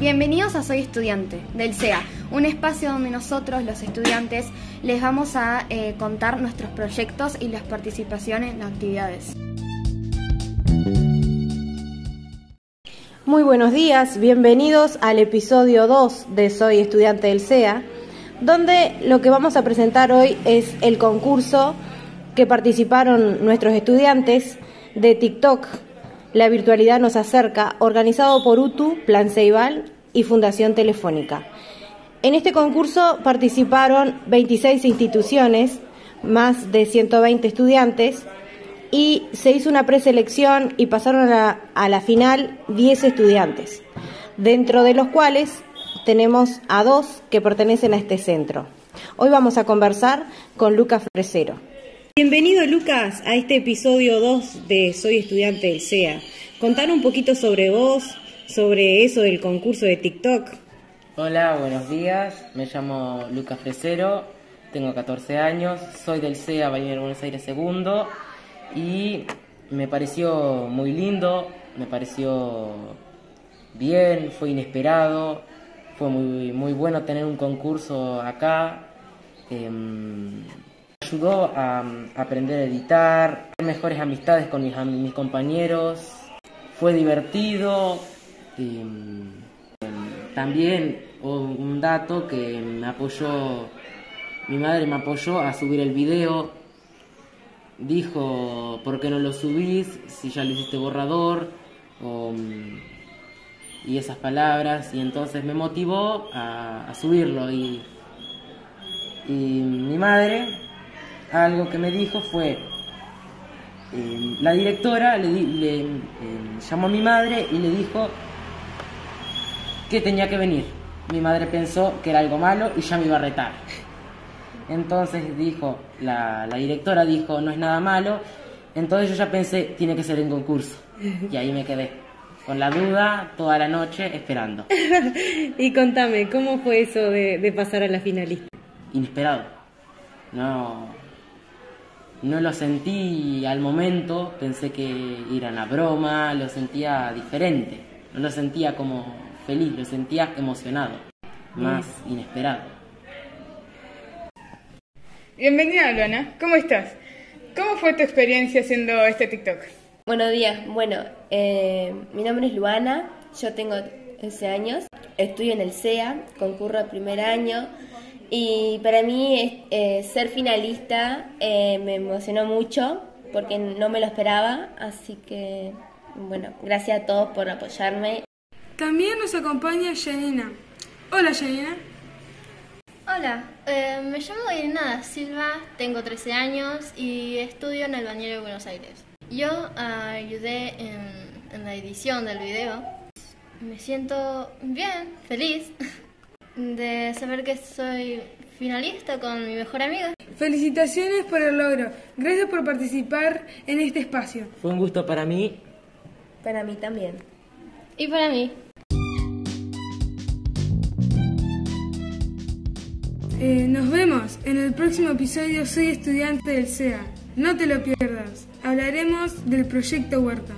Bienvenidos a Soy Estudiante del CEA, un espacio donde nosotros, los estudiantes, les vamos a eh, contar nuestros proyectos y las participaciones en actividades. Muy buenos días, bienvenidos al episodio 2 de Soy Estudiante del CEA, donde lo que vamos a presentar hoy es el concurso que participaron nuestros estudiantes de TikTok la virtualidad nos acerca, organizado por UTU, Plan Ceibal y Fundación Telefónica. En este concurso participaron 26 instituciones, más de 120 estudiantes, y se hizo una preselección y pasaron a la, a la final 10 estudiantes, dentro de los cuales tenemos a dos que pertenecen a este centro. Hoy vamos a conversar con Lucas Fresero. Bienvenido Lucas a este episodio 2 de Soy estudiante del CEA. Contar un poquito sobre vos, sobre eso del concurso de TikTok. Hola, buenos días. Me llamo Lucas Fresero, tengo 14 años, soy del CEA Bahía Buenos Aires II y me pareció muy lindo, me pareció bien, fue inesperado, fue muy, muy bueno tener un concurso acá. Em, ayudó a, aprender a editar, mejores amistades con mis, compañeros, fue divertido. Y, también un dato que me apoyó, mi madre me apoyó a subir el video. Dijo, ¿por qué no lo subís si ya lo hiciste borrador? y esas palabras. Y entonces me motivó a, subirlo. y mi madre algo que me dijo fue, eh, la directora le, eh, llamó a mi madre y le dijo que tenía que venir. Mi madre pensó que era algo malo y ya me iba a retar. Entonces dijo, la, la directora dijo, no es nada malo. Entonces yo ya pensé, tiene que ser en concurso. Y ahí me quedé, con la duda, toda la noche esperando. y contame, ¿cómo fue eso de, de pasar a la finalista? Inesperado. No, no lo sentí al momento, pensé que era una broma, lo sentía diferente, no lo sentía como feliz, lo sentía emocionado, más inesperado. Bienvenida, Luana, ¿cómo estás? ¿Cómo fue tu experiencia haciendo este TikTok? Buenos días, bueno, eh, mi nombre es Luana, yo tengo 11 años, estudio en el CEA, concurro a primer año y para mí eh, ser finalista eh, me emocionó mucho porque no me lo esperaba, así que bueno, gracias a todos por apoyarme. También nos acompaña Janina. Hola Janina. Hola, eh, me llamo Irina Silva, tengo 13 años y estudio en el Bañero de Buenos Aires. Yo ayudé en la edición del video. Me siento bien, feliz. de saber que soy finalista con mi mejor amiga. Felicitaciones por el logro. Gracias por participar en este espacio. Fue un gusto para mí. Para mí también. Y para mí. Eh, nos vemos en el próximo episodio Soy estudiante del CEA. No te lo pierdas. Hablaremos del proyecto Huerta.